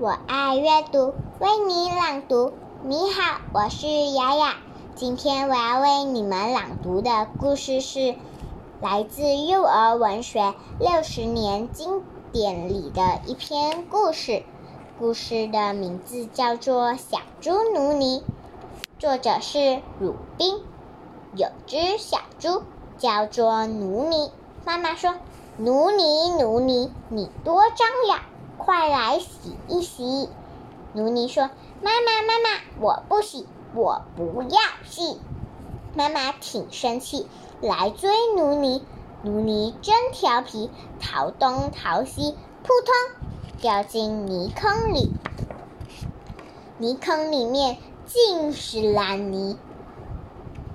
我爱阅读，为你朗读。你好，我是雅雅。今天我要为你们朗读的故事是来自幼儿文学六十年经典里的一篇故事。故事的名字叫做《小猪努尼》，作者是鲁宾。有只小猪叫做努尼，妈妈说：“努尼，努尼，你多张呀，快来洗一洗。”努尼说：“妈妈，妈妈，我不洗。”我不要洗，妈妈挺生气，来追努尼。努尼真调皮，逃东逃西，扑通掉进泥坑里。泥坑里面尽是烂泥。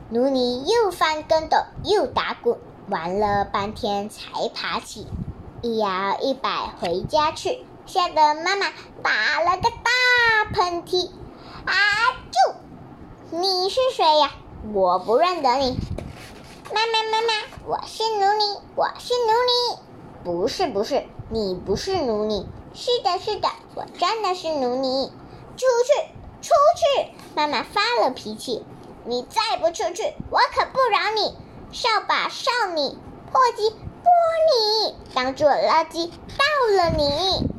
努尼又翻跟斗，又打滚，玩了半天才爬起，一摇一摆回家去，吓得妈妈打了个大喷嚏。啊！就。你是谁呀？我不认得你。妈妈，妈妈，我是奴隶，我是奴隶。不是，不是，你不是奴隶。是的，是的，我真的是奴隶。出去，出去！妈妈发了脾气，你再不出去，我可不饶你！扫把扫你，簸箕拨你，当做垃圾倒了你。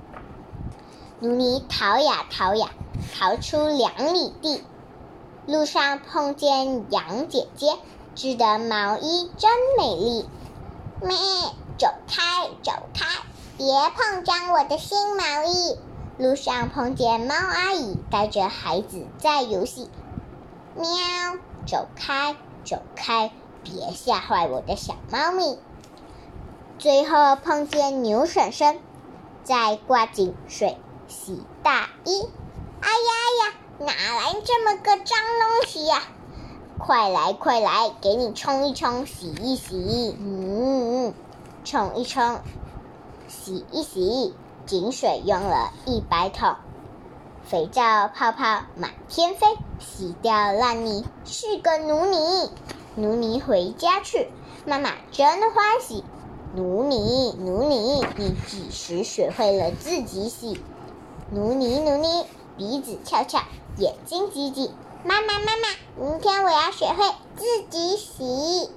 努尼逃呀逃呀，逃出两里地。路上碰见羊姐姐，织的毛衣真美丽。咩，走开，走开，别碰脏我的新毛衣。路上碰见猫阿姨，带着孩子在游戏。喵，走开，走开，别吓坏我的小猫咪。最后碰见牛婶婶，在挂井水洗大衣。哎呀呀！哪来这么个脏东西呀！快来快来，给你冲一冲，洗一洗。嗯，冲一冲，洗一洗。井水用了一百桶，肥皂泡泡满天飞，洗掉烂泥，是个奴尼。奴尼回家去，妈妈真欢喜。奴尼，奴尼，你几时学会了自己洗？努力努力，鼻子翘翘。眼睛挤挤，妈妈妈妈，明天我要学会自己洗。